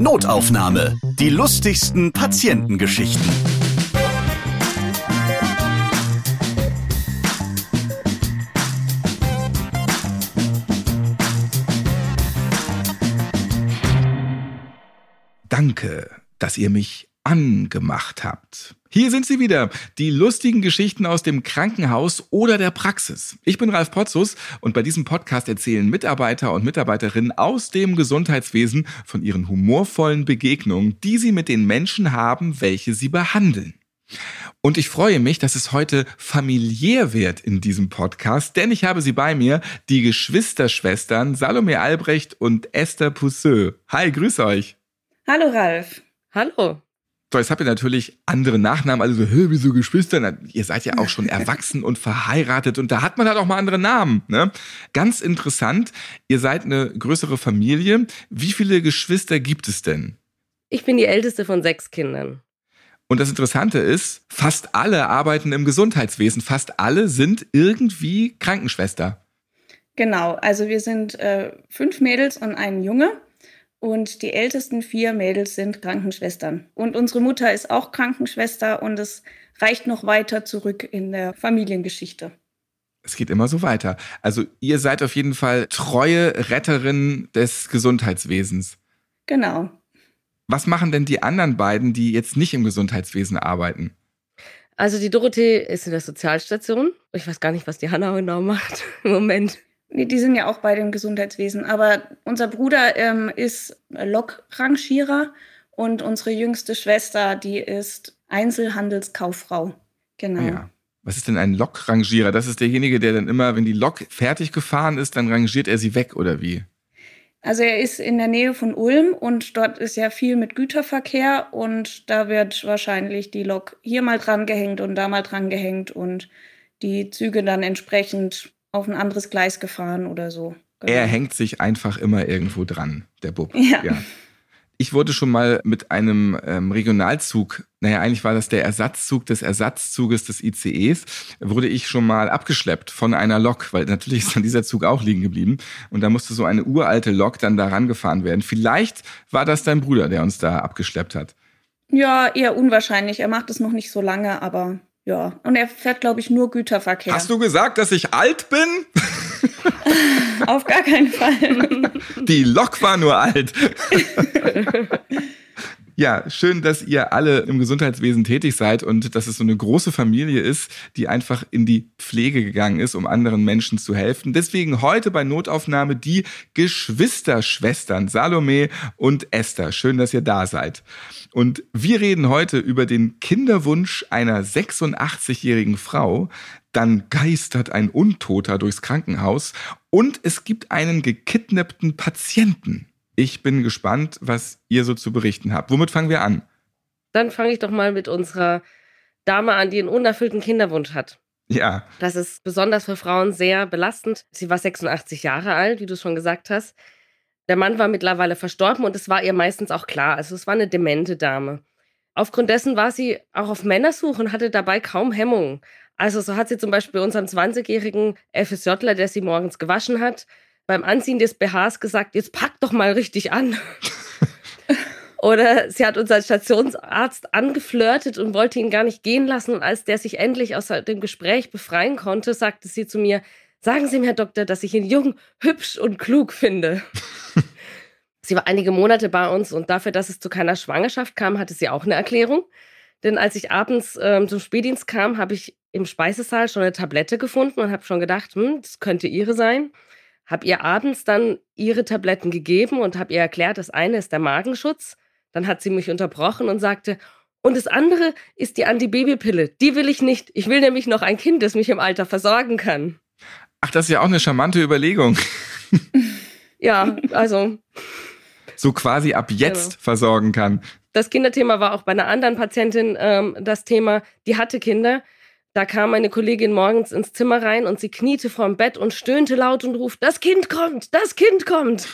Notaufnahme. Die lustigsten Patientengeschichten. Danke, dass ihr mich angemacht habt. Hier sind sie wieder, die lustigen Geschichten aus dem Krankenhaus oder der Praxis. Ich bin Ralf Potzus und bei diesem Podcast erzählen Mitarbeiter und Mitarbeiterinnen aus dem Gesundheitswesen von ihren humorvollen Begegnungen, die sie mit den Menschen haben, welche sie behandeln. Und ich freue mich, dass es heute familiär wird in diesem Podcast, denn ich habe sie bei mir, die Geschwisterschwestern Salome Albrecht und Esther Pousseux. Hi, grüß euch. Hallo Ralf. Hallo. So, jetzt habt ihr natürlich andere Nachnamen, also so, hä, wieso Geschwister? Na, ihr seid ja auch schon erwachsen und verheiratet und da hat man halt auch mal andere Namen. Ne? Ganz interessant, ihr seid eine größere Familie. Wie viele Geschwister gibt es denn? Ich bin die älteste von sechs Kindern. Und das Interessante ist, fast alle arbeiten im Gesundheitswesen, fast alle sind irgendwie Krankenschwester. Genau, also wir sind äh, fünf Mädels und ein Junge. Und die ältesten vier Mädels sind Krankenschwestern. Und unsere Mutter ist auch Krankenschwester und es reicht noch weiter zurück in der Familiengeschichte. Es geht immer so weiter. Also ihr seid auf jeden Fall treue Retterin des Gesundheitswesens. Genau. Was machen denn die anderen beiden, die jetzt nicht im Gesundheitswesen arbeiten? Also die Dorothee ist in der Sozialstation. Ich weiß gar nicht, was die Hanna genau macht im Moment. Nee, die sind ja auch bei dem Gesundheitswesen. Aber unser Bruder ähm, ist Lokrangierer und unsere jüngste Schwester, die ist Einzelhandelskauffrau. Genau. Ja. Was ist denn ein Lokrangierer? Das ist derjenige, der dann immer, wenn die Lok fertig gefahren ist, dann rangiert er sie weg, oder wie? Also er ist in der Nähe von Ulm und dort ist ja viel mit Güterverkehr und da wird wahrscheinlich die Lok hier mal dran gehängt und da mal dran gehängt und die Züge dann entsprechend auf ein anderes Gleis gefahren oder so. Genau. Er hängt sich einfach immer irgendwo dran, der Bub. Ja. ja. Ich wurde schon mal mit einem ähm, Regionalzug, naja, eigentlich war das der Ersatzzug des Ersatzzuges des ICEs, wurde ich schon mal abgeschleppt von einer Lok, weil natürlich ist dann dieser Zug auch liegen geblieben. Und da musste so eine uralte Lok dann da rangefahren werden. Vielleicht war das dein Bruder, der uns da abgeschleppt hat. Ja, eher unwahrscheinlich. Er macht es noch nicht so lange, aber ja, und er fährt, glaube ich, nur Güterverkehr. Hast du gesagt, dass ich alt bin? Auf gar keinen Fall. Die Lok war nur alt. Ja, schön, dass ihr alle im Gesundheitswesen tätig seid und dass es so eine große Familie ist, die einfach in die Pflege gegangen ist, um anderen Menschen zu helfen. Deswegen heute bei Notaufnahme die Geschwisterschwestern Salome und Esther. Schön, dass ihr da seid. Und wir reden heute über den Kinderwunsch einer 86-jährigen Frau. Dann geistert ein Untoter durchs Krankenhaus und es gibt einen gekidnappten Patienten. Ich bin gespannt, was ihr so zu berichten habt. Womit fangen wir an? Dann fange ich doch mal mit unserer Dame an, die einen unerfüllten Kinderwunsch hat. Ja. Das ist besonders für Frauen sehr belastend. Sie war 86 Jahre alt, wie du schon gesagt hast. Der Mann war mittlerweile verstorben und es war ihr meistens auch klar. Also es war eine demente Dame. Aufgrund dessen war sie auch auf Männersuche und hatte dabei kaum Hemmungen. Also so hat sie zum Beispiel unseren 20-jährigen FSJler, der sie morgens gewaschen hat, beim Anziehen des BHs gesagt, jetzt pack doch mal richtig an. Oder sie hat unseren Stationsarzt angeflirtet und wollte ihn gar nicht gehen lassen. Und als der sich endlich aus dem Gespräch befreien konnte, sagte sie zu mir, sagen Sie mir, Herr Doktor, dass ich ihn jung, hübsch und klug finde. sie war einige Monate bei uns und dafür, dass es zu keiner Schwangerschaft kam, hatte sie auch eine Erklärung. Denn als ich abends ähm, zum Spätdienst kam, habe ich im Speisesaal schon eine Tablette gefunden und habe schon gedacht, hm, das könnte ihre sein habe ihr abends dann ihre Tabletten gegeben und habe ihr erklärt, das eine ist der Magenschutz. Dann hat sie mich unterbrochen und sagte, und das andere ist die Antibabypille. Die will ich nicht. Ich will nämlich noch ein Kind, das mich im Alter versorgen kann. Ach, das ist ja auch eine charmante Überlegung. ja, also. So quasi ab jetzt genau. versorgen kann. Das Kinderthema war auch bei einer anderen Patientin ähm, das Thema, die hatte Kinder da kam meine Kollegin morgens ins Zimmer rein und sie kniete vorm Bett und stöhnte laut und ruft, das Kind kommt, das Kind kommt.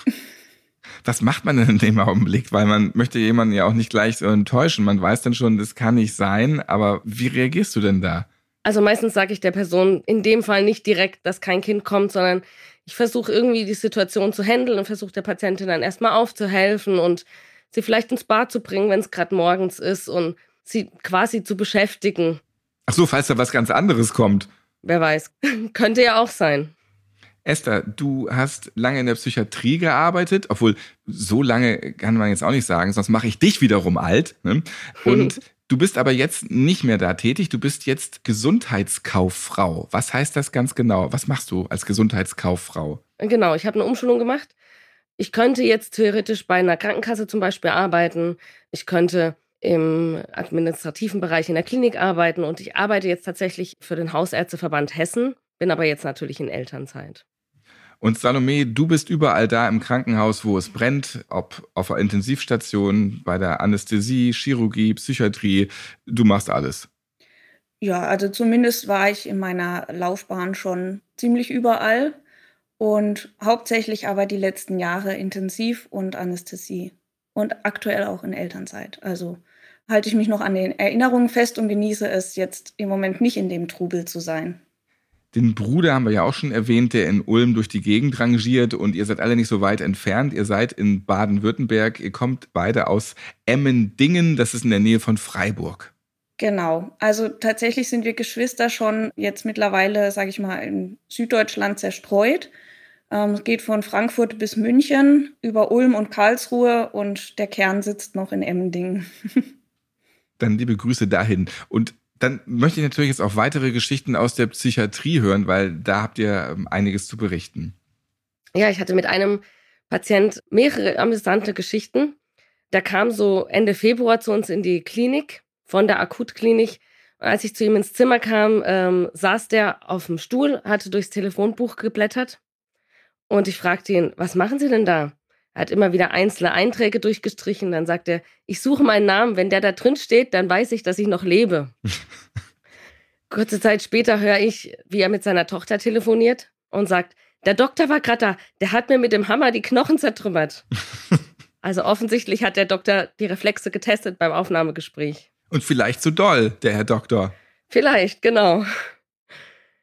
Was macht man denn in dem Augenblick? Weil man möchte jemanden ja auch nicht gleich so enttäuschen. Man weiß dann schon, das kann nicht sein, aber wie reagierst du denn da? Also meistens sage ich der Person in dem Fall nicht direkt, dass kein Kind kommt, sondern ich versuche irgendwie die Situation zu handeln und versuche der Patientin dann erstmal aufzuhelfen und sie vielleicht ins Bad zu bringen, wenn es gerade morgens ist und sie quasi zu beschäftigen. Ach so, falls da was ganz anderes kommt. Wer weiß. Könnte ja auch sein. Esther, du hast lange in der Psychiatrie gearbeitet, obwohl so lange kann man jetzt auch nicht sagen, sonst mache ich dich wiederum alt. Ne? Und du bist aber jetzt nicht mehr da tätig, du bist jetzt Gesundheitskauffrau. Was heißt das ganz genau? Was machst du als Gesundheitskauffrau? Genau, ich habe eine Umschulung gemacht. Ich könnte jetzt theoretisch bei einer Krankenkasse zum Beispiel arbeiten. Ich könnte im administrativen Bereich in der Klinik arbeiten und ich arbeite jetzt tatsächlich für den Hausärzteverband Hessen, bin aber jetzt natürlich in Elternzeit. Und Salome, du bist überall da im Krankenhaus, wo es brennt, ob auf der Intensivstation, bei der Anästhesie, Chirurgie, Psychiatrie. Du machst alles. Ja, also zumindest war ich in meiner Laufbahn schon ziemlich überall und hauptsächlich aber die letzten Jahre Intensiv und Anästhesie und aktuell auch in Elternzeit. Also halte ich mich noch an den Erinnerungen fest und genieße es jetzt im Moment nicht in dem Trubel zu sein. Den Bruder haben wir ja auch schon erwähnt, der in Ulm durch die Gegend rangiert und ihr seid alle nicht so weit entfernt. Ihr seid in Baden-Württemberg. Ihr kommt beide aus Emmendingen, das ist in der Nähe von Freiburg. Genau. Also tatsächlich sind wir Geschwister schon jetzt mittlerweile, sage ich mal, in Süddeutschland zerstreut. Ähm, es geht von Frankfurt bis München über Ulm und Karlsruhe und der Kern sitzt noch in Emmendingen. Dann liebe Grüße dahin. Und dann möchte ich natürlich jetzt auch weitere Geschichten aus der Psychiatrie hören, weil da habt ihr ähm, einiges zu berichten. Ja, ich hatte mit einem Patient mehrere amüsante Geschichten. Der kam so Ende Februar zu uns in die Klinik von der Akutklinik. Als ich zu ihm ins Zimmer kam, ähm, saß der auf dem Stuhl, hatte durchs Telefonbuch geblättert. Und ich fragte ihn, was machen Sie denn da? Er hat immer wieder einzelne Einträge durchgestrichen. Dann sagt er, ich suche meinen Namen. Wenn der da drin steht, dann weiß ich, dass ich noch lebe. Kurze Zeit später höre ich, wie er mit seiner Tochter telefoniert und sagt, der Doktor war gerade da, der hat mir mit dem Hammer die Knochen zertrümmert. also offensichtlich hat der Doktor die Reflexe getestet beim Aufnahmegespräch. Und vielleicht zu doll, der Herr Doktor. Vielleicht, genau.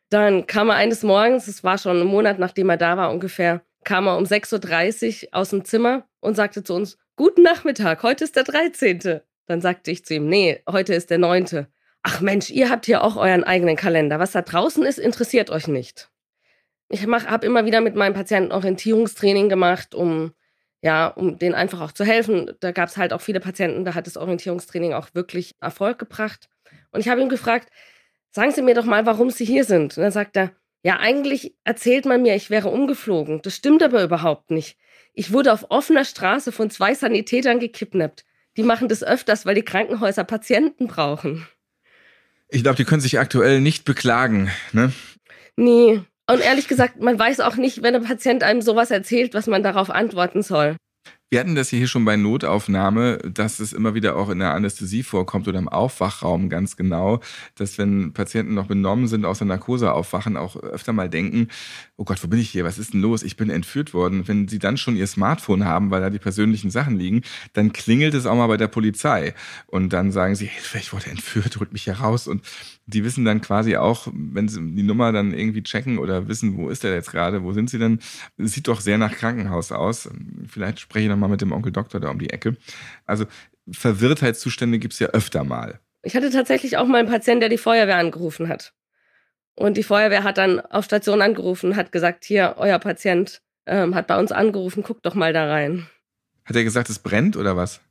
Dann kam er eines Morgens, es war schon ein Monat, nachdem er da war ungefähr, kam er um 6.30 Uhr aus dem Zimmer und sagte zu uns, Guten Nachmittag, heute ist der 13. Dann sagte ich zu ihm, nee, heute ist der 9. Ach Mensch, ihr habt hier auch euren eigenen Kalender. Was da draußen ist, interessiert euch nicht. Ich habe immer wieder mit meinen Patienten Orientierungstraining gemacht, um ja, um denen einfach auch zu helfen. Da gab es halt auch viele Patienten, da hat das Orientierungstraining auch wirklich Erfolg gebracht. Und ich habe ihn gefragt, sagen Sie mir doch mal, warum Sie hier sind. Und dann sagt er, ja, eigentlich erzählt man mir, ich wäre umgeflogen. Das stimmt aber überhaupt nicht. Ich wurde auf offener Straße von zwei Sanitätern gekidnappt. Die machen das öfters, weil die Krankenhäuser Patienten brauchen. Ich glaube, die können sich aktuell nicht beklagen, ne? Nee. Und ehrlich gesagt, man weiß auch nicht, wenn ein Patient einem sowas erzählt, was man darauf antworten soll. Wir hatten das hier schon bei Notaufnahme, dass es immer wieder auch in der Anästhesie vorkommt oder im Aufwachraum ganz genau, dass wenn Patienten noch benommen sind, aus der Narkose aufwachen, auch öfter mal denken, oh Gott, wo bin ich hier? Was ist denn los? Ich bin entführt worden. Wenn sie dann schon ihr Smartphone haben, weil da die persönlichen Sachen liegen, dann klingelt es auch mal bei der Polizei. Und dann sagen sie, Hilfe, ich wurde entführt, holt mich hier raus. Und die wissen dann quasi auch, wenn sie die Nummer dann irgendwie checken oder wissen, wo ist der jetzt gerade, wo sind sie denn? Sieht doch sehr nach Krankenhaus aus. Vielleicht spreche ich nochmal mit dem Onkel Doktor da um die Ecke. Also Verwirrtheitszustände gibt es ja öfter mal. Ich hatte tatsächlich auch mal einen Patienten, der die Feuerwehr angerufen hat. Und die Feuerwehr hat dann auf Station angerufen, hat gesagt, hier, euer Patient ähm, hat bei uns angerufen, guckt doch mal da rein. Hat er gesagt, es brennt oder was?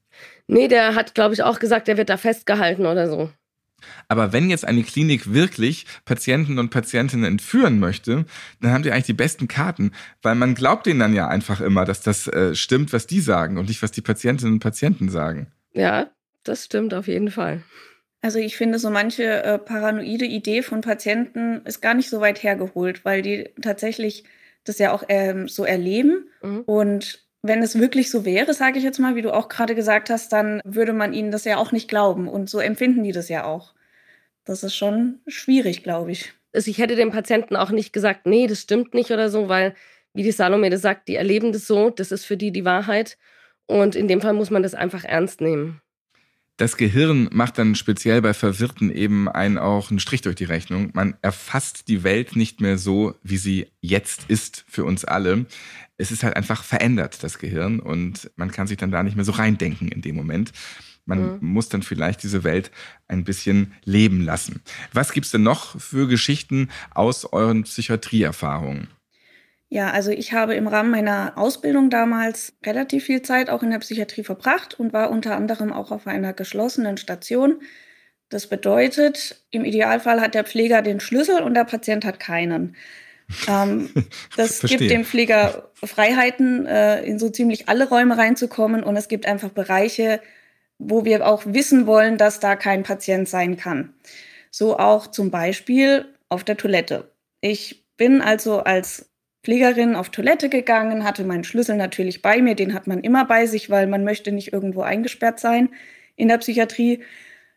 Nee, der hat, glaube ich, auch gesagt, er wird da festgehalten oder so. Aber wenn jetzt eine Klinik wirklich Patienten und Patientinnen entführen möchte, dann haben die eigentlich die besten Karten, weil man glaubt denen dann ja einfach immer, dass das äh, stimmt, was die sagen und nicht, was die Patientinnen und Patienten sagen. Ja, das stimmt auf jeden Fall. Also ich finde, so manche äh, paranoide Idee von Patienten ist gar nicht so weit hergeholt, weil die tatsächlich das ja auch ähm, so erleben. Mhm. Und wenn es wirklich so wäre, sage ich jetzt mal, wie du auch gerade gesagt hast, dann würde man ihnen das ja auch nicht glauben. Und so empfinden die das ja auch. Das ist schon schwierig, glaube ich. Also ich hätte dem Patienten auch nicht gesagt, nee, das stimmt nicht oder so, weil, wie die Salome das sagt, die erleben das so, das ist für die die Wahrheit. Und in dem Fall muss man das einfach ernst nehmen. Das Gehirn macht dann speziell bei Verwirrten eben einen auch einen Strich durch die Rechnung. Man erfasst die Welt nicht mehr so, wie sie jetzt ist für uns alle. Es ist halt einfach verändert, das Gehirn, und man kann sich dann da nicht mehr so reindenken in dem Moment. Man mhm. muss dann vielleicht diese Welt ein bisschen leben lassen. Was gibt's denn noch für Geschichten aus euren Psychiatrieerfahrungen? Ja, also ich habe im Rahmen meiner Ausbildung damals relativ viel Zeit auch in der Psychiatrie verbracht und war unter anderem auch auf einer geschlossenen Station. Das bedeutet, im Idealfall hat der Pfleger den Schlüssel und der Patient hat keinen. Ähm, das gibt dem Pfleger Freiheiten, äh, in so ziemlich alle Räume reinzukommen und es gibt einfach Bereiche, wo wir auch wissen wollen, dass da kein Patient sein kann. So auch zum Beispiel auf der Toilette. Ich bin also als Pflegerin auf Toilette gegangen, hatte meinen Schlüssel natürlich bei mir, den hat man immer bei sich, weil man möchte nicht irgendwo eingesperrt sein in der Psychiatrie.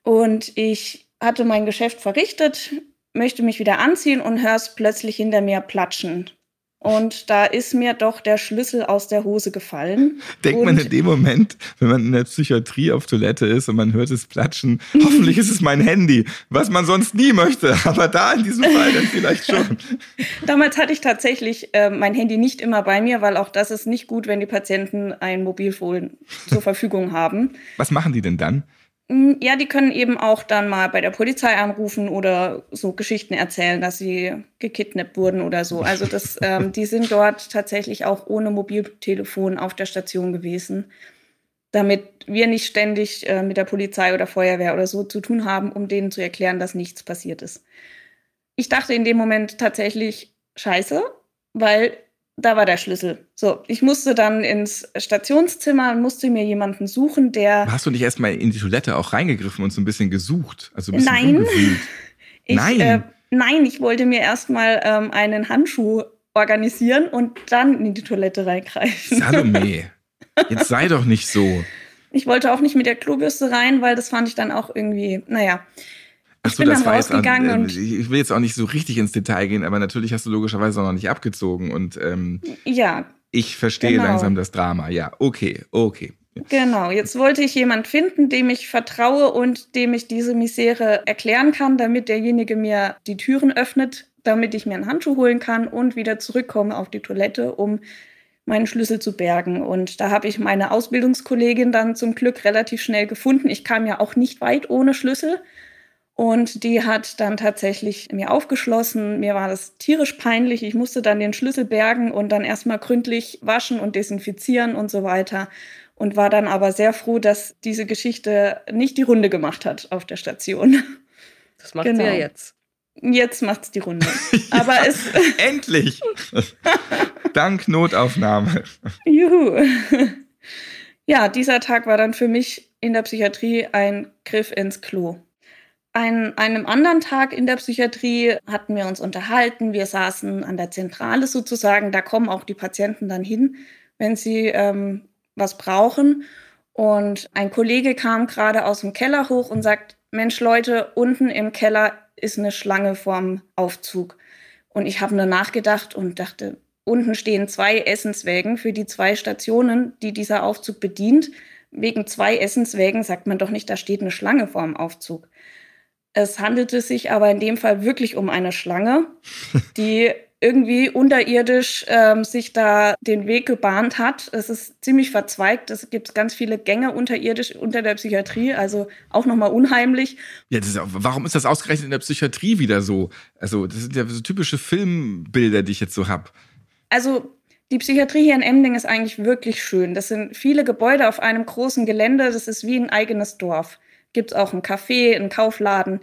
Und ich hatte mein Geschäft verrichtet, möchte mich wieder anziehen und höre plötzlich hinter mir platschen. Und da ist mir doch der Schlüssel aus der Hose gefallen. Denkt und man in dem Moment, wenn man in der Psychiatrie auf Toilette ist und man hört es platschen, hoffentlich ist es mein Handy, was man sonst nie möchte, aber da in diesem Fall dann vielleicht schon. Damals hatte ich tatsächlich äh, mein Handy nicht immer bei mir, weil auch das ist nicht gut, wenn die Patienten ein Mobilfon zur Verfügung haben. Was machen die denn dann? Mm, ja, die können eben auch dann mal bei der Polizei anrufen oder so Geschichten erzählen, dass sie gekidnappt wurden oder so. Also das, ähm, die sind dort tatsächlich auch ohne Mobiltelefon auf der Station gewesen, damit wir nicht ständig äh, mit der Polizei oder Feuerwehr oder so zu tun haben, um denen zu erklären, dass nichts passiert ist. Ich dachte in dem Moment tatsächlich, scheiße, weil da war der Schlüssel. So, ich musste dann ins Stationszimmer und musste mir jemanden suchen, der. Hast du nicht erstmal in die Toilette auch reingegriffen und so ein bisschen gesucht? Also ein bisschen Nein. ich, nein. Äh, nein, ich wollte mir erstmal ähm, einen Handschuh organisieren und dann in die Toilette reingreifen. Salome, jetzt sei doch nicht so. Ich wollte auch nicht mit der Klobürste rein, weil das fand ich dann auch irgendwie, naja. Ach so, das war jetzt auch, äh, ich will jetzt auch nicht so richtig ins Detail gehen, aber natürlich hast du logischerweise auch noch nicht abgezogen und ähm, ja. Ich verstehe genau. langsam das Drama. Ja, okay, okay. Genau, jetzt wollte ich jemand finden, dem ich vertraue und dem ich diese Misere erklären kann, damit derjenige mir die Türen öffnet, damit ich mir einen Handschuh holen kann und wieder zurückkomme auf die Toilette, um meinen Schlüssel zu bergen. Und da habe ich meine Ausbildungskollegin dann zum Glück relativ schnell gefunden. Ich kam ja auch nicht weit ohne Schlüssel. Und die hat dann tatsächlich mir aufgeschlossen. Mir war das tierisch peinlich. Ich musste dann den Schlüssel bergen und dann erstmal gründlich waschen und desinfizieren und so weiter. Und war dann aber sehr froh, dass diese Geschichte nicht die Runde gemacht hat auf der Station. Das macht genau. sie ja jetzt. Jetzt macht's die Runde. Aber es. Endlich! Dank Notaufnahme. Juhu. Ja, dieser Tag war dann für mich in der Psychiatrie ein Griff ins Klo. An einem anderen Tag in der Psychiatrie hatten wir uns unterhalten. Wir saßen an der Zentrale sozusagen. Da kommen auch die Patienten dann hin, wenn sie ähm, was brauchen. Und ein Kollege kam gerade aus dem Keller hoch und sagt, Mensch Leute, unten im Keller ist eine Schlange vorm Aufzug. Und ich habe nur nachgedacht und dachte, unten stehen zwei Essenswägen für die zwei Stationen, die dieser Aufzug bedient. Wegen zwei Essenswägen sagt man doch nicht, da steht eine Schlange vorm Aufzug. Es handelte sich aber in dem Fall wirklich um eine Schlange, die irgendwie unterirdisch ähm, sich da den Weg gebahnt hat. Es ist ziemlich verzweigt. Es gibt ganz viele Gänge unterirdisch unter der Psychiatrie, also auch nochmal unheimlich. Ja, ist warum ist das ausgerechnet in der Psychiatrie wieder so? Also, das sind ja so typische Filmbilder, die ich jetzt so habe. Also, die Psychiatrie hier in Emding ist eigentlich wirklich schön. Das sind viele Gebäude auf einem großen Gelände. Das ist wie ein eigenes Dorf gibt es auch ein Café, einen Kaufladen.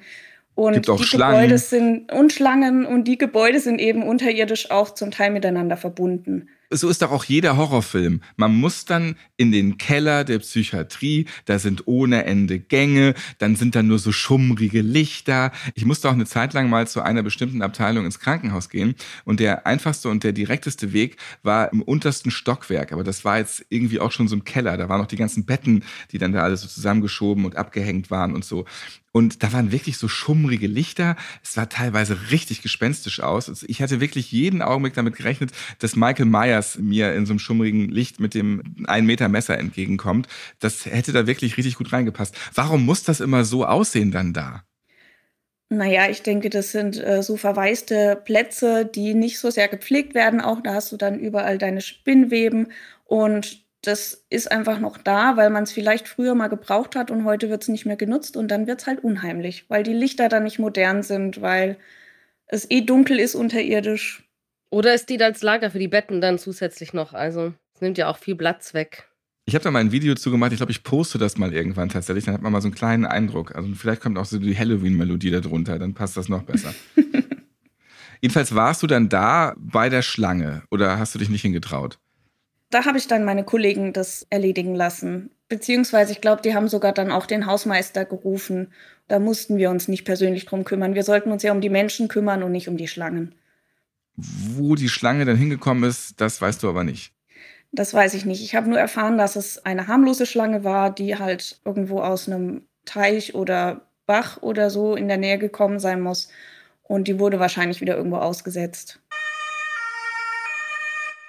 Und Gibt's auch die Schlangen. Gebäude sind und Schlangen und die Gebäude sind eben unterirdisch auch zum Teil miteinander verbunden so ist doch auch jeder Horrorfilm. Man muss dann in den Keller der Psychiatrie, da sind ohne Ende Gänge, dann sind da nur so schummrige Lichter. Ich musste auch eine Zeit lang mal zu einer bestimmten Abteilung ins Krankenhaus gehen und der einfachste und der direkteste Weg war im untersten Stockwerk, aber das war jetzt irgendwie auch schon so im Keller. Da waren noch die ganzen Betten, die dann da alle so zusammengeschoben und abgehängt waren und so. Und da waren wirklich so schummrige Lichter. Es sah teilweise richtig gespenstisch aus. Also ich hatte wirklich jeden Augenblick damit gerechnet, dass Michael Myers mir in so einem schummrigen Licht mit dem 1 Meter Messer entgegenkommt. Das hätte da wirklich richtig gut reingepasst. Warum muss das immer so aussehen dann da? Naja, ich denke, das sind äh, so verwaiste Plätze, die nicht so sehr gepflegt werden. Auch da hast du dann überall deine Spinnweben und das ist einfach noch da, weil man es vielleicht früher mal gebraucht hat und heute wird es nicht mehr genutzt und dann wird es halt unheimlich, weil die Lichter dann nicht modern sind, weil es eh dunkel ist unterirdisch. Oder es dient als Lager für die Betten dann zusätzlich noch. Also es nimmt ja auch viel Platz weg. Ich habe da mal ein Video zu gemacht. Ich glaube, ich poste das mal irgendwann tatsächlich. Dann hat man mal so einen kleinen Eindruck. Also vielleicht kommt auch so die Halloween-Melodie darunter. Dann passt das noch besser. Jedenfalls warst du dann da bei der Schlange oder hast du dich nicht hingetraut? Da habe ich dann meine Kollegen das erledigen lassen. Beziehungsweise, ich glaube, die haben sogar dann auch den Hausmeister gerufen. Da mussten wir uns nicht persönlich drum kümmern. Wir sollten uns ja um die Menschen kümmern und nicht um die Schlangen. Wo die Schlange dann hingekommen ist, das weißt du aber nicht. Das weiß ich nicht. Ich habe nur erfahren, dass es eine harmlose Schlange war, die halt irgendwo aus einem Teich oder Bach oder so in der Nähe gekommen sein muss. Und die wurde wahrscheinlich wieder irgendwo ausgesetzt.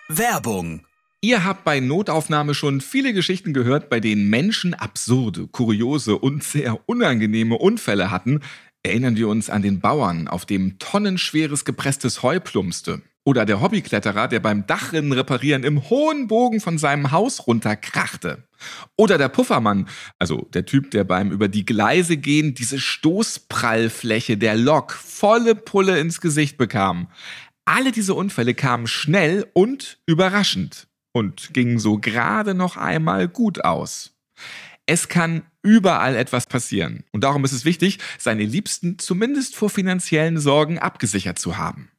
Werbung Ihr habt bei Notaufnahme schon viele Geschichten gehört, bei denen Menschen absurde, kuriose und sehr unangenehme Unfälle hatten. Erinnern wir uns an den Bauern, auf dem tonnenschweres gepresstes Heu plumpste. Oder der Hobbykletterer, der beim Dachrinnen reparieren im hohen Bogen von seinem Haus runterkrachte. Oder der Puffermann, also der Typ, der beim über die Gleise gehen diese Stoßprallfläche der Lok volle Pulle ins Gesicht bekam. Alle diese Unfälle kamen schnell und überraschend und ging so gerade noch einmal gut aus. Es kann überall etwas passieren und darum ist es wichtig, seine Liebsten zumindest vor finanziellen Sorgen abgesichert zu haben.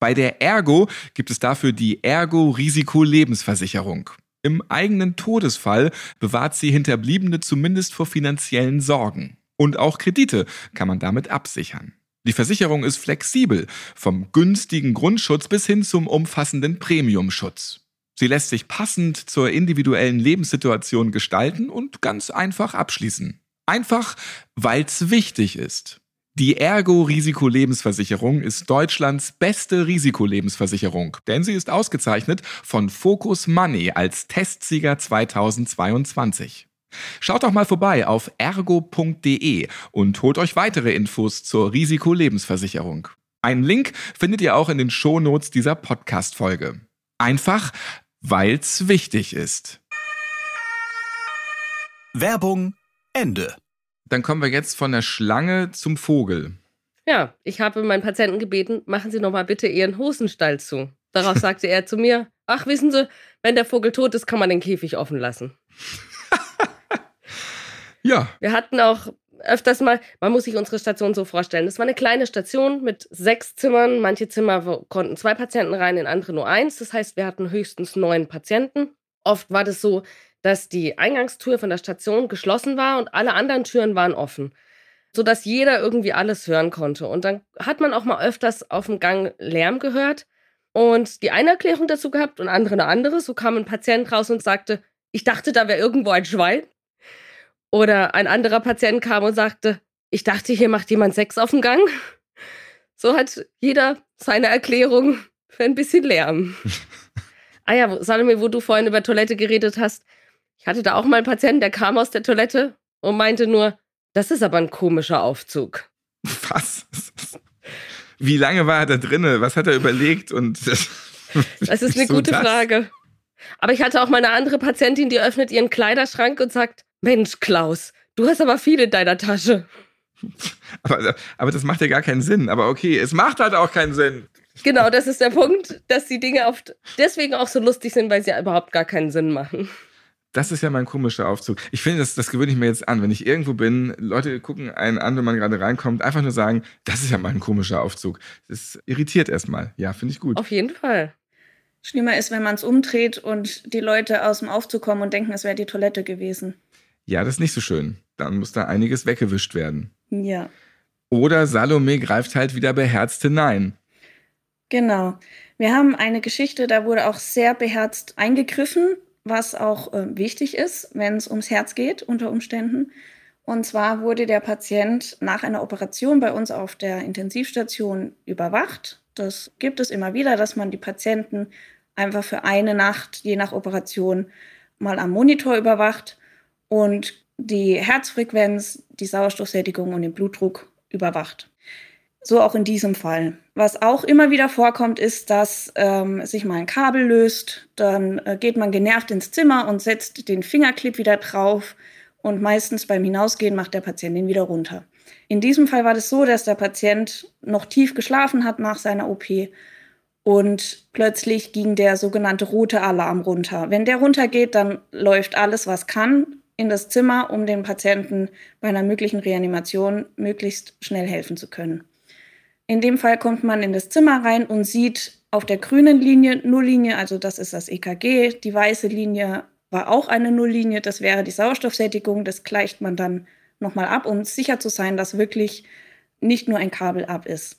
Bei der Ergo gibt es dafür die Ergo Risiko Lebensversicherung. Im eigenen Todesfall bewahrt sie Hinterbliebene zumindest vor finanziellen Sorgen. Und auch Kredite kann man damit absichern. Die Versicherung ist flexibel, vom günstigen Grundschutz bis hin zum umfassenden Premiumschutz. Sie lässt sich passend zur individuellen Lebenssituation gestalten und ganz einfach abschließen. Einfach, weil es wichtig ist. Die Ergo Risikolebensversicherung ist Deutschlands beste Risikolebensversicherung, denn sie ist ausgezeichnet von Focus Money als Testsieger 2022. Schaut doch mal vorbei auf ergo.de und holt euch weitere Infos zur Risikolebensversicherung. Einen Link findet ihr auch in den Shownotes dieser Podcast-Folge. Einfach, weil's wichtig ist. Werbung Ende. Dann kommen wir jetzt von der Schlange zum Vogel. Ja, ich habe meinen Patienten gebeten, machen Sie noch mal bitte Ihren Hosenstall zu. Darauf sagte er zu mir, ach wissen Sie, wenn der Vogel tot ist, kann man den Käfig offen lassen. ja. Wir hatten auch öfters mal, man muss sich unsere Station so vorstellen. Das war eine kleine Station mit sechs Zimmern. Manche Zimmer konnten zwei Patienten rein, in andere nur eins. Das heißt, wir hatten höchstens neun Patienten. Oft war das so, dass die Eingangstür von der Station geschlossen war und alle anderen Türen waren offen, sodass jeder irgendwie alles hören konnte. Und dann hat man auch mal öfters auf dem Gang Lärm gehört und die eine Erklärung dazu gehabt und andere eine andere. So kam ein Patient raus und sagte, ich dachte, da wäre irgendwo ein Schwein. Oder ein anderer Patient kam und sagte, ich dachte, hier macht jemand Sex auf dem Gang. So hat jeder seine Erklärung für ein bisschen Lärm. ah ja, Salome, wo du vorhin über Toilette geredet hast. Ich hatte da auch mal einen Patienten, der kam aus der Toilette und meinte nur, das ist aber ein komischer Aufzug. Was? Wie lange war er da drinne? Was hat er überlegt? Und das, das ist eine so gute das? Frage. Aber ich hatte auch mal eine andere Patientin, die öffnet ihren Kleiderschrank und sagt, Mensch, Klaus, du hast aber viel in deiner Tasche. Aber, aber das macht ja gar keinen Sinn. Aber okay, es macht halt auch keinen Sinn. Genau, das ist der Punkt, dass die Dinge oft deswegen auch so lustig sind, weil sie überhaupt gar keinen Sinn machen. Das ist ja mein komischer Aufzug. Ich finde, das, das gewöhne ich mir jetzt an. Wenn ich irgendwo bin, Leute gucken einen an, wenn man gerade reinkommt, einfach nur sagen, das ist ja mein komischer Aufzug. Das irritiert erstmal. Ja, finde ich gut. Auf jeden Fall. Schlimmer ist, wenn man es umdreht und die Leute aus dem Aufzug kommen und denken, es wäre die Toilette gewesen. Ja, das ist nicht so schön. Dann muss da einiges weggewischt werden. Ja. Oder Salome greift halt wieder beherzt hinein. Genau. Wir haben eine Geschichte, da wurde auch sehr beherzt eingegriffen, was auch äh, wichtig ist, wenn es ums Herz geht unter Umständen. Und zwar wurde der Patient nach einer Operation bei uns auf der Intensivstation überwacht. Das gibt es immer wieder, dass man die Patienten einfach für eine Nacht, je nach Operation, mal am Monitor überwacht und die Herzfrequenz, die Sauerstoffsättigung und den Blutdruck überwacht. So auch in diesem Fall. Was auch immer wieder vorkommt, ist, dass ähm, sich mal ein Kabel löst. Dann äh, geht man genervt ins Zimmer und setzt den Fingerclip wieder drauf. Und meistens beim Hinausgehen macht der Patient den wieder runter. In diesem Fall war das so, dass der Patient noch tief geschlafen hat nach seiner OP und plötzlich ging der sogenannte rote Alarm runter. Wenn der runtergeht, dann läuft alles, was kann, in das Zimmer, um dem Patienten bei einer möglichen Reanimation möglichst schnell helfen zu können. In dem Fall kommt man in das Zimmer rein und sieht auf der grünen Linie Nulllinie, also das ist das EKG, die weiße Linie war auch eine Nulllinie, das wäre die Sauerstoffsättigung, das gleicht man dann nochmal ab, um sicher zu sein, dass wirklich nicht nur ein Kabel ab ist.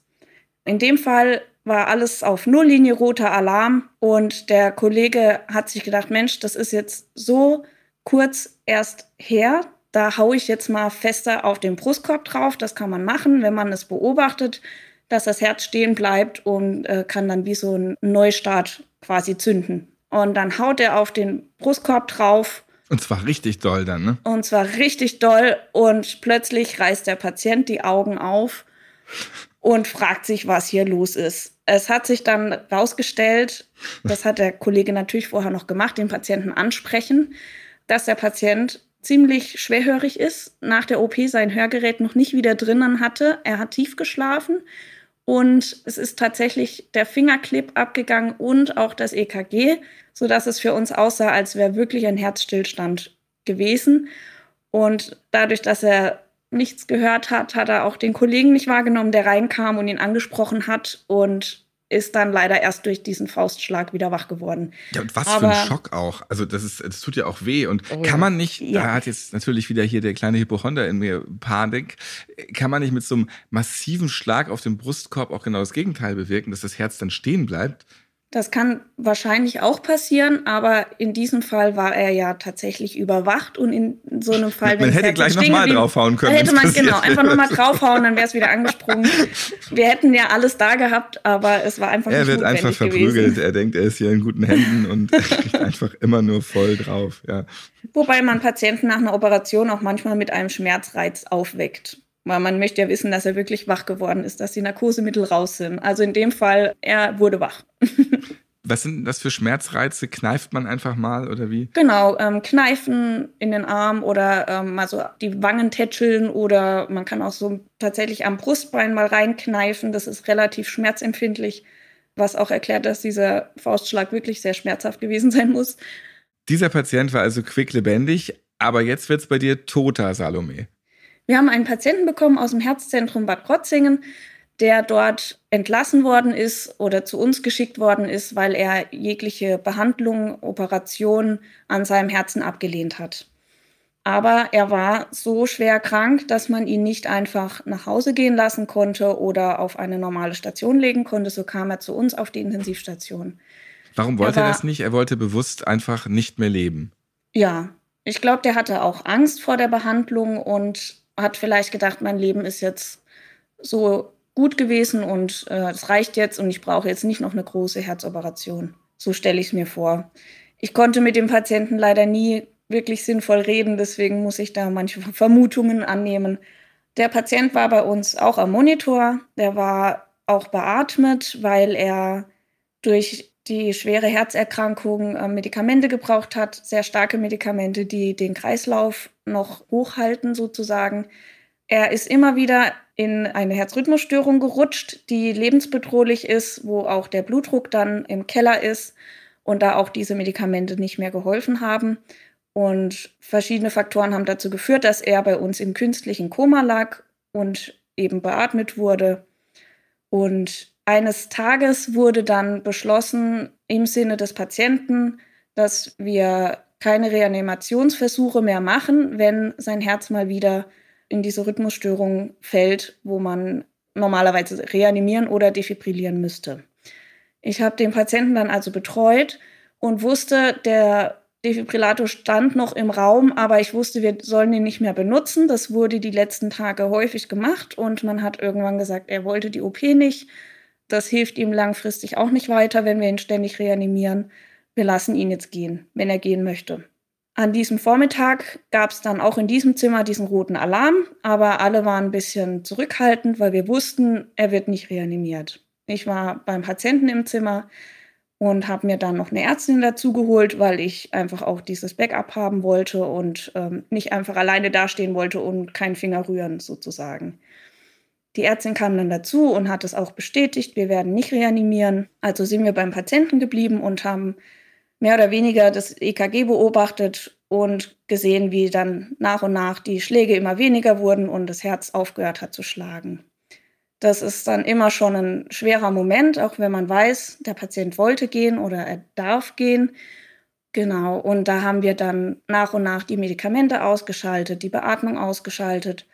In dem Fall war alles auf Nulllinie, roter Alarm und der Kollege hat sich gedacht, Mensch, das ist jetzt so kurz erst her, da haue ich jetzt mal fester auf den Brustkorb drauf, das kann man machen, wenn man es beobachtet dass das Herz stehen bleibt und äh, kann dann wie so ein Neustart quasi zünden. Und dann haut er auf den Brustkorb drauf. Und zwar richtig doll dann, ne? Und zwar richtig doll. Und plötzlich reißt der Patient die Augen auf und fragt sich, was hier los ist. Es hat sich dann rausgestellt, das hat der Kollege natürlich vorher noch gemacht, den Patienten ansprechen, dass der Patient ziemlich schwerhörig ist, nach der OP sein Hörgerät noch nicht wieder drinnen hatte. Er hat tief geschlafen und es ist tatsächlich der Fingerclip abgegangen und auch das EKG, sodass es für uns aussah, als wäre wirklich ein Herzstillstand gewesen. Und dadurch, dass er nichts gehört hat, hat er auch den Kollegen nicht wahrgenommen, der reinkam und ihn angesprochen hat. Und ist dann leider erst durch diesen Faustschlag wieder wach geworden. Ja, und was Aber, für ein Schock auch. Also das ist, das tut ja auch weh. Und oh, kann man nicht, ja. da hat jetzt natürlich wieder hier der kleine Hypochonder in mir Panik, kann man nicht mit so einem massiven Schlag auf den Brustkorb auch genau das Gegenteil bewirken, dass das Herz dann stehen bleibt? Das kann wahrscheinlich auch passieren, aber in diesem Fall war er ja tatsächlich überwacht und in so einem Fall. Man hätte gleich nochmal draufhauen können. Hätte man genau einfach nochmal draufhauen, dann wäre es wieder angesprungen. Wir hätten ja alles da gehabt, aber es war einfach er Er wird einfach verprügelt. Gewesen. Er denkt, er ist hier in guten Händen und kriegt einfach immer nur voll drauf. Ja. Wobei man Patienten nach einer Operation auch manchmal mit einem Schmerzreiz aufweckt. Weil man möchte ja wissen, dass er wirklich wach geworden ist, dass die Narkosemittel raus sind. Also in dem Fall, er wurde wach. Was sind das für Schmerzreize? Kneift man einfach mal oder wie? Genau, ähm, kneifen in den Arm oder ähm, mal so die Wangen tätscheln oder man kann auch so tatsächlich am Brustbein mal reinkneifen. Das ist relativ schmerzempfindlich, was auch erklärt, dass dieser Faustschlag wirklich sehr schmerzhaft gewesen sein muss. Dieser Patient war also quicklebendig, aber jetzt wird es bei dir toter, Salome. Wir haben einen Patienten bekommen aus dem Herzzentrum Bad Krotzingen, der dort entlassen worden ist oder zu uns geschickt worden ist, weil er jegliche Behandlung, Operation an seinem Herzen abgelehnt hat. Aber er war so schwer krank, dass man ihn nicht einfach nach Hause gehen lassen konnte oder auf eine normale Station legen konnte. So kam er zu uns auf die Intensivstation. Warum wollte er, war, er das nicht? Er wollte bewusst einfach nicht mehr leben. Ja, ich glaube, der hatte auch Angst vor der Behandlung und hat vielleicht gedacht, mein Leben ist jetzt so gut gewesen und es äh, reicht jetzt und ich brauche jetzt nicht noch eine große Herzoperation. So stelle ich es mir vor. Ich konnte mit dem Patienten leider nie wirklich sinnvoll reden, deswegen muss ich da manche Vermutungen annehmen. Der Patient war bei uns auch am Monitor, der war auch beatmet, weil er durch die schwere Herzerkrankung äh, Medikamente gebraucht hat, sehr starke Medikamente, die den Kreislauf noch hochhalten sozusagen. Er ist immer wieder in eine Herzrhythmusstörung gerutscht, die lebensbedrohlich ist, wo auch der Blutdruck dann im Keller ist und da auch diese Medikamente nicht mehr geholfen haben. Und verschiedene Faktoren haben dazu geführt, dass er bei uns im künstlichen Koma lag und eben beatmet wurde. Und eines Tages wurde dann beschlossen im Sinne des Patienten, dass wir keine Reanimationsversuche mehr machen, wenn sein Herz mal wieder in diese Rhythmusstörung fällt, wo man normalerweise reanimieren oder defibrillieren müsste. Ich habe den Patienten dann also betreut und wusste, der Defibrillator stand noch im Raum, aber ich wusste, wir sollen ihn nicht mehr benutzen. Das wurde die letzten Tage häufig gemacht und man hat irgendwann gesagt, er wollte die OP nicht. Das hilft ihm langfristig auch nicht weiter, wenn wir ihn ständig reanimieren. Wir lassen ihn jetzt gehen, wenn er gehen möchte. An diesem Vormittag gab es dann auch in diesem Zimmer diesen roten Alarm, aber alle waren ein bisschen zurückhaltend, weil wir wussten, er wird nicht reanimiert. Ich war beim Patienten im Zimmer und habe mir dann noch eine Ärztin dazu geholt, weil ich einfach auch dieses Backup haben wollte und ähm, nicht einfach alleine dastehen wollte und keinen Finger rühren sozusagen. Die Ärztin kam dann dazu und hat es auch bestätigt, wir werden nicht reanimieren. Also sind wir beim Patienten geblieben und haben mehr oder weniger das EKG beobachtet und gesehen, wie dann nach und nach die Schläge immer weniger wurden und das Herz aufgehört hat zu schlagen. Das ist dann immer schon ein schwerer Moment, auch wenn man weiß, der Patient wollte gehen oder er darf gehen. Genau, und da haben wir dann nach und nach die Medikamente ausgeschaltet, die Beatmung ausgeschaltet,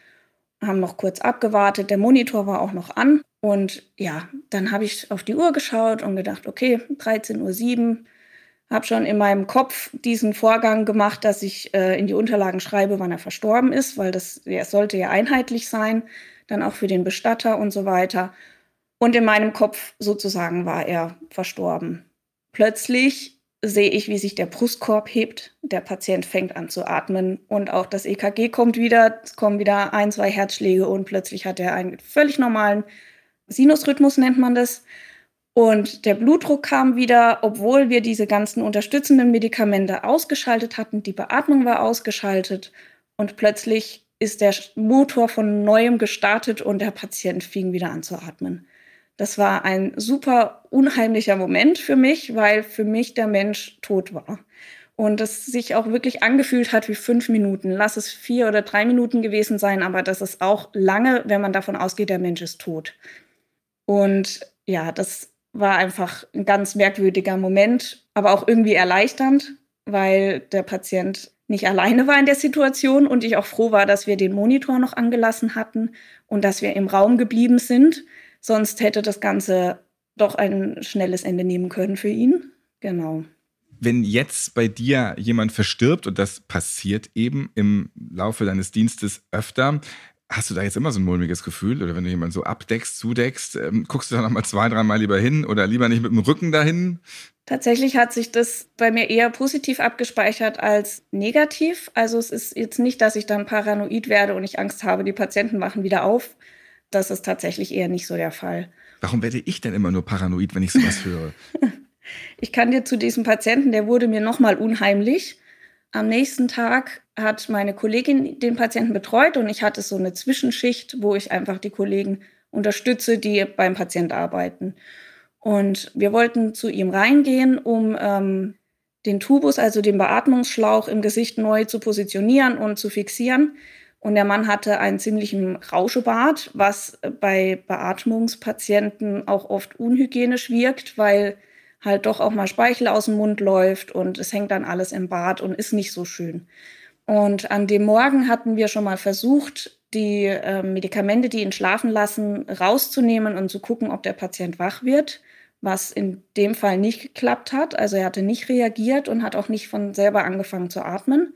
haben noch kurz abgewartet, der Monitor war auch noch an. Und ja, dann habe ich auf die Uhr geschaut und gedacht, okay, 13.07 Uhr, habe schon in meinem Kopf diesen Vorgang gemacht, dass ich äh, in die Unterlagen schreibe, wann er verstorben ist, weil das ja, sollte ja einheitlich sein dann auch für den Bestatter und so weiter. Und in meinem Kopf sozusagen war er verstorben. Plötzlich sehe ich, wie sich der Brustkorb hebt. Der Patient fängt an zu atmen und auch das EKG kommt wieder. Es kommen wieder ein, zwei Herzschläge und plötzlich hat er einen völlig normalen Sinusrhythmus, nennt man das. Und der Blutdruck kam wieder, obwohl wir diese ganzen unterstützenden Medikamente ausgeschaltet hatten. Die Beatmung war ausgeschaltet und plötzlich ist der Motor von neuem gestartet und der Patient fing wieder an zu atmen. Das war ein super unheimlicher Moment für mich, weil für mich der Mensch tot war. Und es sich auch wirklich angefühlt hat wie fünf Minuten. Lass es vier oder drei Minuten gewesen sein, aber das ist auch lange, wenn man davon ausgeht, der Mensch ist tot. Und ja, das war einfach ein ganz merkwürdiger Moment, aber auch irgendwie erleichternd, weil der Patient nicht alleine war in der Situation und ich auch froh war, dass wir den Monitor noch angelassen hatten und dass wir im Raum geblieben sind. Sonst hätte das Ganze doch ein schnelles Ende nehmen können für ihn. Genau. Wenn jetzt bei dir jemand verstirbt, und das passiert eben im Laufe deines Dienstes öfter, Hast du da jetzt immer so ein mulmiges Gefühl? Oder wenn du jemanden so abdeckst, zudeckst, ähm, guckst du da nochmal zwei, dreimal lieber hin oder lieber nicht mit dem Rücken dahin? Tatsächlich hat sich das bei mir eher positiv abgespeichert als negativ. Also es ist jetzt nicht, dass ich dann paranoid werde und ich Angst habe, die Patienten wachen wieder auf. Das ist tatsächlich eher nicht so der Fall. Warum werde ich denn immer nur paranoid, wenn ich sowas höre? ich kann dir zu diesem Patienten, der wurde mir nochmal unheimlich. Am nächsten Tag hat meine Kollegin den Patienten betreut und ich hatte so eine Zwischenschicht, wo ich einfach die Kollegen unterstütze, die beim Patient arbeiten. Und wir wollten zu ihm reingehen, um ähm, den Tubus, also den Beatmungsschlauch im Gesicht neu zu positionieren und zu fixieren. Und der Mann hatte einen ziemlichen Rauschebart, was bei Beatmungspatienten auch oft unhygienisch wirkt, weil halt doch auch mal Speichel aus dem Mund läuft und es hängt dann alles im Bart und ist nicht so schön. Und an dem Morgen hatten wir schon mal versucht, die äh, Medikamente, die ihn schlafen lassen, rauszunehmen und zu gucken, ob der Patient wach wird, was in dem Fall nicht geklappt hat. Also er hatte nicht reagiert und hat auch nicht von selber angefangen zu atmen.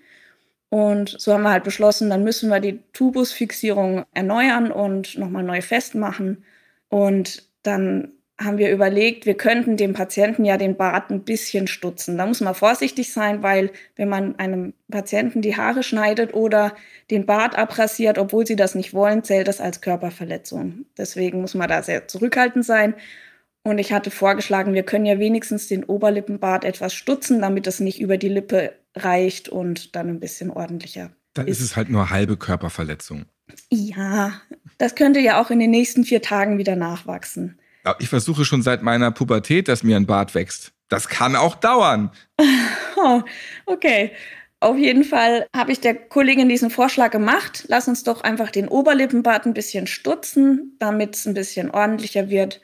Und so haben wir halt beschlossen, dann müssen wir die Tubusfixierung erneuern und nochmal neu festmachen. Und dann haben wir überlegt, wir könnten dem Patienten ja den Bart ein bisschen stutzen. Da muss man vorsichtig sein, weil wenn man einem Patienten die Haare schneidet oder den Bart abrasiert, obwohl sie das nicht wollen, zählt das als Körperverletzung. Deswegen muss man da sehr zurückhaltend sein. Und ich hatte vorgeschlagen, wir können ja wenigstens den Oberlippenbart etwas stutzen, damit es nicht über die Lippe reicht und dann ein bisschen ordentlicher. Dann ist, ist es halt nur halbe Körperverletzung. Ja, das könnte ja auch in den nächsten vier Tagen wieder nachwachsen. Ich versuche schon seit meiner Pubertät, dass mir ein Bart wächst. Das kann auch dauern. Oh, okay. Auf jeden Fall habe ich der Kollegin diesen Vorschlag gemacht. Lass uns doch einfach den Oberlippenbart ein bisschen stutzen, damit es ein bisschen ordentlicher wird.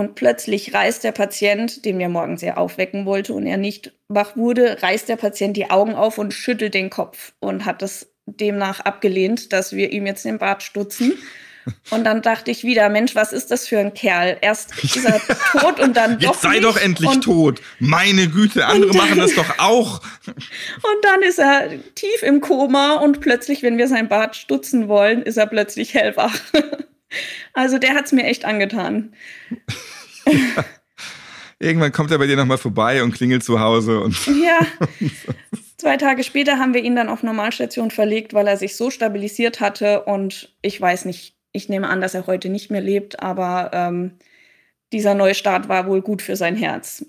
Und plötzlich reißt der Patient, den wir morgens sehr aufwecken wollte und er nicht wach wurde, reißt der Patient die Augen auf und schüttelt den Kopf und hat es demnach abgelehnt, dass wir ihm jetzt den Bart stutzen. Und dann dachte ich wieder, Mensch, was ist das für ein Kerl? Erst ist er tot und dann Jetzt doch sei nicht. doch endlich und, tot. Meine Güte, andere dann- machen das doch auch. Und dann ist er tief im Koma und plötzlich, wenn wir sein Bad stutzen wollen, ist er plötzlich hellwach. Also der hat's mir echt angetan. Irgendwann kommt er bei dir nochmal vorbei und klingelt zu Hause und Ja. Zwei Tage später haben wir ihn dann auf Normalstation verlegt, weil er sich so stabilisiert hatte. Und ich weiß nicht, ich nehme an, dass er heute nicht mehr lebt, aber ähm, dieser Neustart war wohl gut für sein Herz.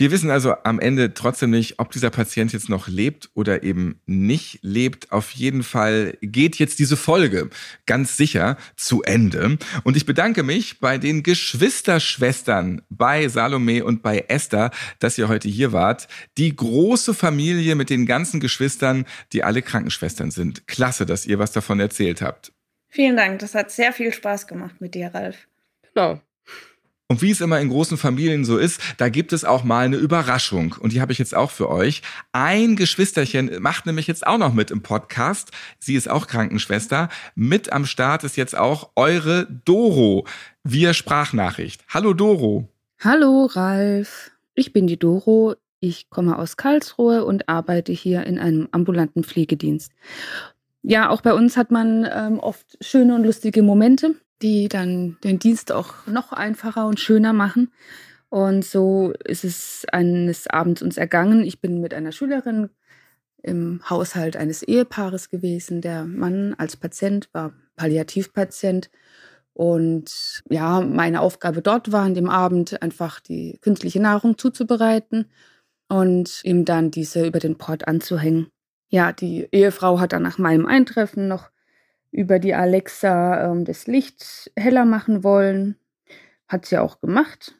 Wir wissen also am Ende trotzdem nicht, ob dieser Patient jetzt noch lebt oder eben nicht lebt. Auf jeden Fall geht jetzt diese Folge ganz sicher zu Ende. Und ich bedanke mich bei den Geschwisterschwestern, bei Salome und bei Esther, dass ihr heute hier wart. Die große Familie mit den ganzen Geschwistern, die alle Krankenschwestern sind. Klasse, dass ihr was davon erzählt habt. Vielen Dank, das hat sehr viel Spaß gemacht mit dir, Ralf. Genau. Und wie es immer in großen Familien so ist, da gibt es auch mal eine Überraschung. Und die habe ich jetzt auch für euch. Ein Geschwisterchen macht nämlich jetzt auch noch mit im Podcast. Sie ist auch Krankenschwester. Mit am Start ist jetzt auch eure Doro via Sprachnachricht. Hallo Doro. Hallo Ralf, ich bin die Doro. Ich komme aus Karlsruhe und arbeite hier in einem ambulanten Pflegedienst. Ja, auch bei uns hat man ähm, oft schöne und lustige Momente, die dann den Dienst auch noch einfacher und schöner machen. Und so ist es eines Abends uns ergangen. Ich bin mit einer Schülerin im Haushalt eines Ehepaares gewesen. Der Mann als Patient war Palliativpatient. Und ja, meine Aufgabe dort war an dem Abend einfach die künstliche Nahrung zuzubereiten und ihm dann diese über den Port anzuhängen. Ja, die Ehefrau hat dann nach meinem Eintreffen noch über die Alexa ähm, das Licht heller machen wollen. Hat sie auch gemacht.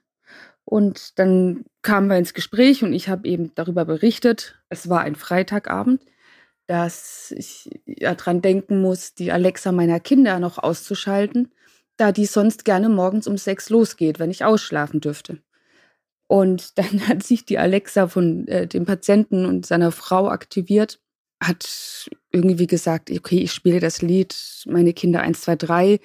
Und dann kamen wir ins Gespräch und ich habe eben darüber berichtet. Es war ein Freitagabend, dass ich ja dran denken muss, die Alexa meiner Kinder noch auszuschalten, da die sonst gerne morgens um sechs losgeht, wenn ich ausschlafen dürfte. Und dann hat sich die Alexa von äh, dem Patienten und seiner Frau aktiviert, hat irgendwie gesagt, okay, ich spiele das Lied, meine Kinder 1, 2, 3,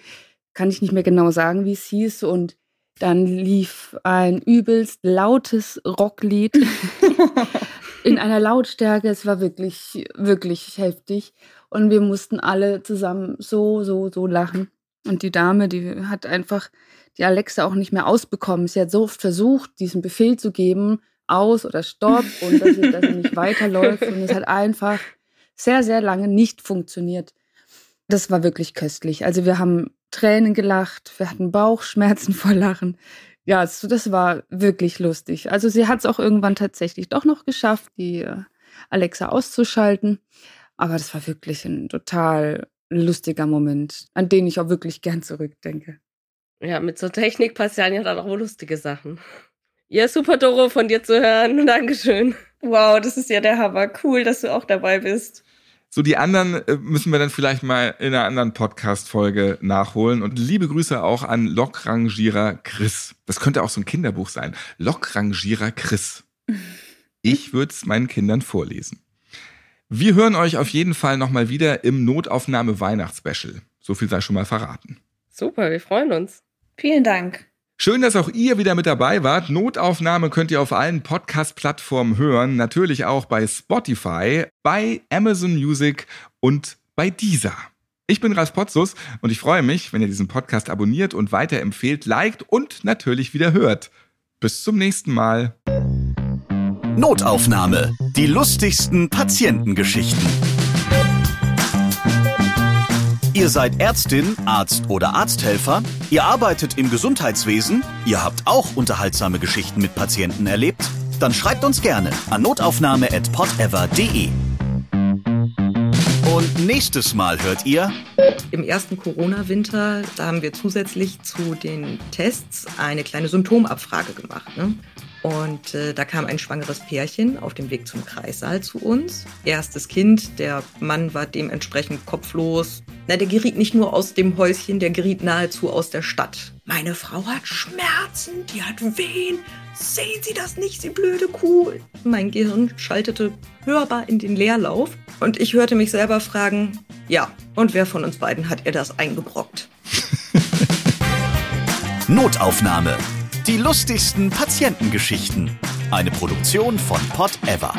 kann ich nicht mehr genau sagen, wie es hieß. Und dann lief ein übelst lautes Rocklied in einer Lautstärke. Es war wirklich, wirklich heftig. Und wir mussten alle zusammen so, so, so lachen. Und die Dame, die hat einfach die Alexa auch nicht mehr ausbekommen. Sie hat so oft versucht, diesen Befehl zu geben, aus oder stopp und dass sie, dass sie nicht weiterläuft. Und es hat einfach sehr, sehr lange nicht funktioniert. Das war wirklich köstlich. Also wir haben Tränen gelacht, wir hatten Bauchschmerzen vor Lachen. Ja, das war wirklich lustig. Also sie hat es auch irgendwann tatsächlich doch noch geschafft, die äh, Alexa auszuschalten. Aber das war wirklich ein total lustiger Moment, an den ich auch wirklich gern zurückdenke. Ja, mit so Technik passieren ja dann auch lustige Sachen. Ja, super, Doro, von dir zu hören. Dankeschön. Wow, das ist ja der Hammer. Cool, dass du auch dabei bist. So, die anderen äh, müssen wir dann vielleicht mal in einer anderen Podcast-Folge nachholen. Und liebe Grüße auch an Lokrangierer Chris. Das könnte auch so ein Kinderbuch sein. Lokrangierer Chris. Ich würde es meinen Kindern vorlesen. Wir hören euch auf jeden Fall nochmal wieder im Notaufnahme Weihnachtsspecial. So viel sei schon mal verraten. Super, wir freuen uns. Vielen Dank. Schön, dass auch ihr wieder mit dabei wart. Notaufnahme könnt ihr auf allen Podcast-Plattformen hören. Natürlich auch bei Spotify, bei Amazon Music und bei Deezer. Ich bin Ralf Potzus und ich freue mich, wenn ihr diesen Podcast abonniert und weiterempfehlt, liked und natürlich wieder hört. Bis zum nächsten Mal. Notaufnahme. Die lustigsten Patientengeschichten. Ihr seid Ärztin, Arzt oder Arzthelfer? Ihr arbeitet im Gesundheitswesen? Ihr habt auch unterhaltsame Geschichten mit Patienten erlebt? Dann schreibt uns gerne an notaufnahme.podever.de. Und nächstes Mal hört ihr Im ersten Corona-Winter, da haben wir zusätzlich zu den Tests eine kleine Symptomabfrage gemacht. Ne? Und äh, da kam ein schwangeres Pärchen auf dem Weg zum Kreissaal zu uns. Erstes Kind, der Mann war dementsprechend kopflos. Na, der geriet nicht nur aus dem Häuschen, der geriet nahezu aus der Stadt. Meine Frau hat Schmerzen, die hat Wehen. Sehen Sie das nicht, Sie blöde Kuh? Mein Gehirn schaltete hörbar in den Leerlauf und ich hörte mich selber fragen, ja, und wer von uns beiden hat ihr das eingebrockt? Notaufnahme. Die lustigsten Patientengeschichten. Eine Produktion von Pot Ever.